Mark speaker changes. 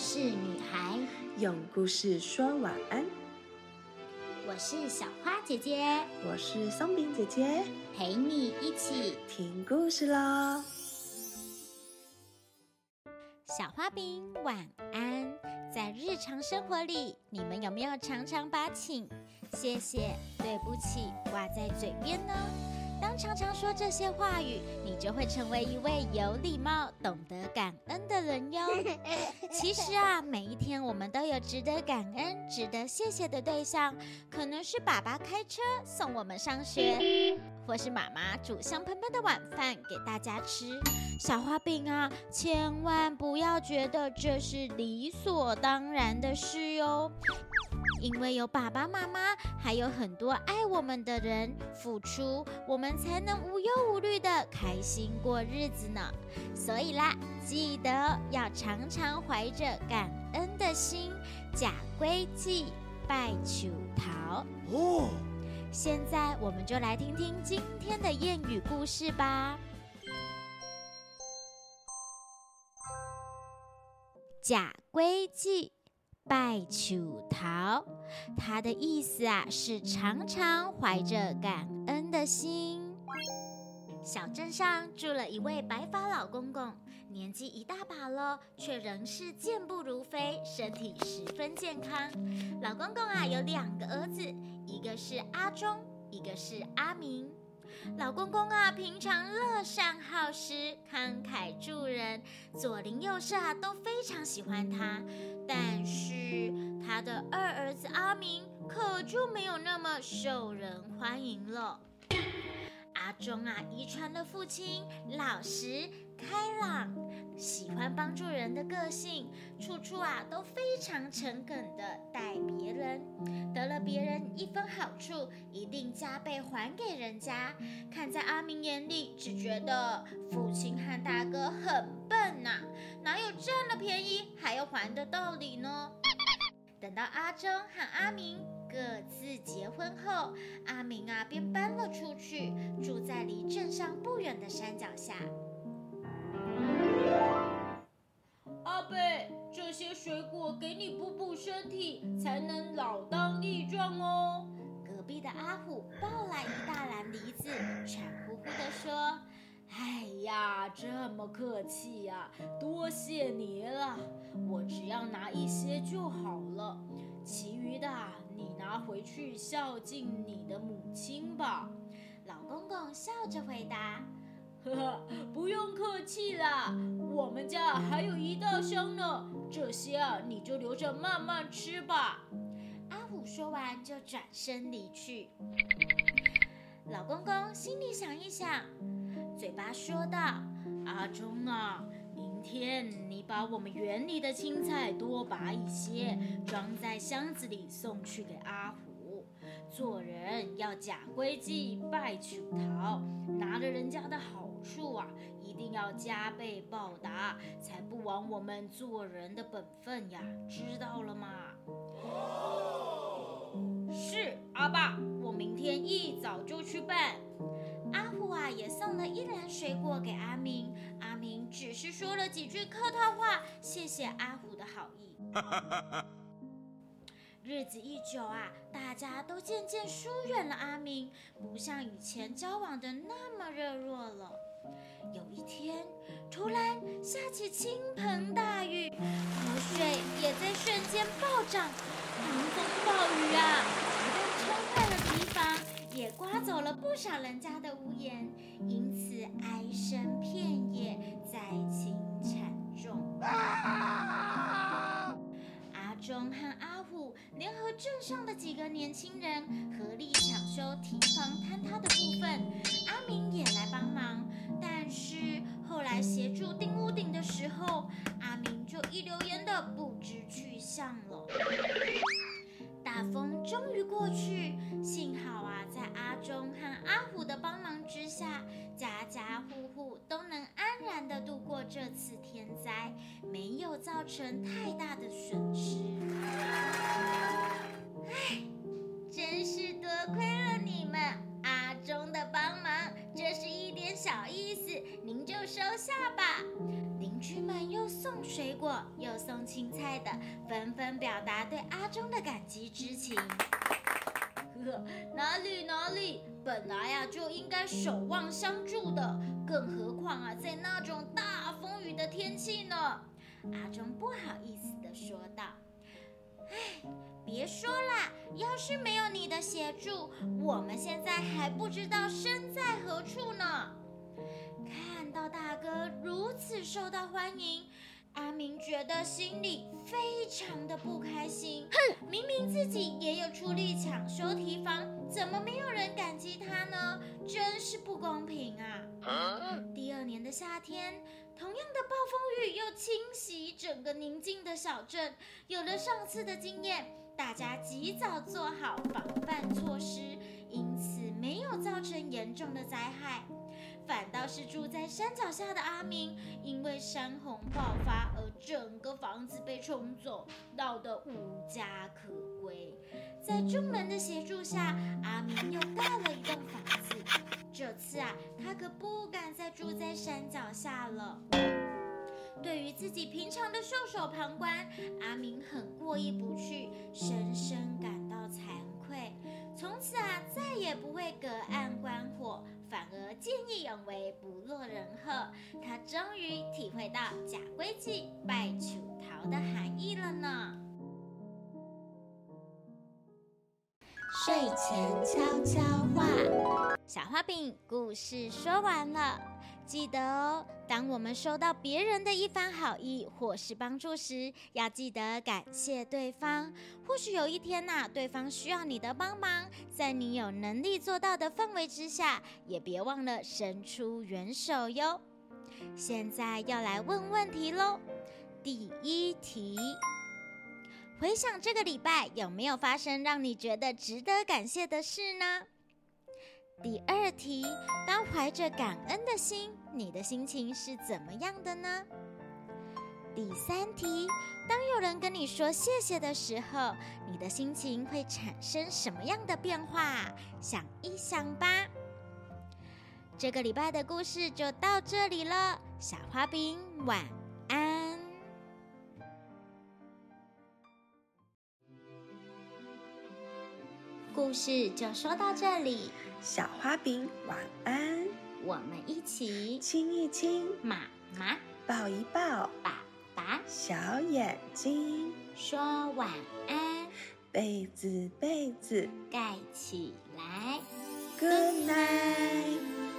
Speaker 1: 事女孩，
Speaker 2: 用故事说晚安。
Speaker 1: 我是小花姐姐，
Speaker 2: 我是松饼姐姐，
Speaker 1: 陪你一起
Speaker 2: 听故事喽。
Speaker 1: 小花饼晚安。在日常生活里，你们有没有常常把请、谢谢、对不起挂在嘴边呢？当常常说这些话语，你就会成为一位有礼貌、懂得感恩的人哟。其实啊，每一天我们都有值得感恩、值得谢谢的对象，可能是爸爸开车送我们上学，或是妈妈煮香喷喷的晚饭给大家吃。小花饼啊，千万不要觉得这是理所当然的事哟。因为有爸爸妈妈，还有很多爱我们的人付出，我们才能无忧无虑的开心过日子呢。所以啦，记得要常常怀着感恩的心，假归忌，拜求桃。哦，现在我们就来听听今天的谚语故事吧。假归忌。拜求桃，它的意思啊是常常怀着感恩的心。小镇上住了一位白发老公公，年纪一大把了，却仍是健步如飞，身体十分健康。老公公啊有两个儿子，一个是阿忠，一个是阿明。老公公啊，平常乐善好施、慷慨助人，左邻右舍啊都非常喜欢他。但是他的二儿子阿明可就没有那么受人欢迎了。阿忠啊，遗传了父亲老实开朗、喜欢帮助人的个性，处处啊都非常诚恳的待别人，得了别人一分好处，一定加倍还给人家。看在阿明眼里，只觉得父亲和大哥很笨呐，哪有占了便宜还要还的道理呢？等到阿忠和阿明。各自结婚后，阿明啊便搬了出去，住在离镇上不远的山脚下。
Speaker 3: 水果给你补补身体，才能老当益壮哦。
Speaker 1: 隔壁的阿虎抱来一大篮梨子，馋乎乎地说：“
Speaker 3: 哎呀，这么客气呀，多谢你了。我只要拿一些就好了。”其余的你拿回去孝敬你的母亲吧。
Speaker 1: 老公公笑着回答：“
Speaker 3: 呵呵，不用客气啦，我们家还有一大箱呢，这些啊你就留着慢慢吃吧。”
Speaker 1: 阿虎说完就转身离去。老公公心里想一想，嘴巴说道：“
Speaker 3: 阿忠啊。”明天你把我们园里的青菜多拔一些，装在箱子里送去给阿虎。做人要假规矩，拜求桃，拿着人家的好处啊，一定要加倍报答，才不枉我们做人的本分呀！知道了吗？是阿爸，我明天一早就去办。
Speaker 1: 阿虎啊，也送了一篮水果给阿明。阿明只是说了几句客套话，谢谢阿虎的好意。日子一久啊，大家都渐渐疏远了阿明，不像以前交往的那么热络了。有一天，突然下起倾盆大雨，河水也在瞬间暴涨，狂风暴雨啊，不但冲坏了堤防。也刮走了不少人家的屋檐，因此哀声遍野，灾情惨重。阿忠和阿虎联合镇上的几个年轻人，合力抢修堤防坍塌的部分。阿明也来帮忙，但是后来协助钉屋顶的时候，阿明就一溜烟的不知去向了。大风终于过去，幸好啊，在阿忠和阿虎的帮忙之下，家家户户都能安然的度过这次天灾，没有造成太大的损失。送青菜的，纷纷表达对阿忠的感激之情。呵，哪里哪里，本来呀就应该守望相助的，更何况啊，在那种大风雨的天气呢？阿忠不好意思地说道：“哎，别说啦，要是没有你的协助，我们现在还不知道身在何处呢。”看到大哥如此受到欢迎。阿明觉得心里非常的不开心。哼，明明自己也有出力抢修提防，怎么没有人感激他呢？真是不公平啊！第二年的夏天，同样的暴风雨又侵袭整个宁静的小镇。有了上次的经验，大家及早做好防范措施，因此没有造成严重的灾害。反倒是住在山脚下的阿明，因为山洪爆发而整个房子被冲走，闹得无家可归。在众人的协助下，阿明又盖了一栋房子。这次啊，他可不敢再住在山脚下了。对于自己平常的袖手旁观，阿明很过意不去，终于体会到假规矩拜楚桃的含义了呢。
Speaker 4: 睡前悄悄话，小花饼故事说完了。记得哦，当我们收到别人的一番好意或是帮助时，要记得感谢对方。或许有一天呐，对方需要你的帮忙，在你有能力做到的范围之下，也别忘了伸出援手哟。现在要来问问题喽。第一题，回想这个礼拜有没有发生让你觉得值得感谢的事呢？第二题，当怀着感恩的心，你的心情是怎么样的呢？第三题，当有人跟你说谢谢的时候，你的心情会产生什么样的变化？想一想吧。这个礼拜的故事就到这里了，小花饼晚安。故事就说到这里。
Speaker 2: 小花饼晚安，
Speaker 4: 我们一起
Speaker 2: 亲一亲
Speaker 4: 妈妈，
Speaker 2: 抱一抱
Speaker 4: 爸爸，
Speaker 2: 小眼睛
Speaker 4: 说晚安，
Speaker 2: 被子被子
Speaker 4: 盖起来
Speaker 2: ，Good night。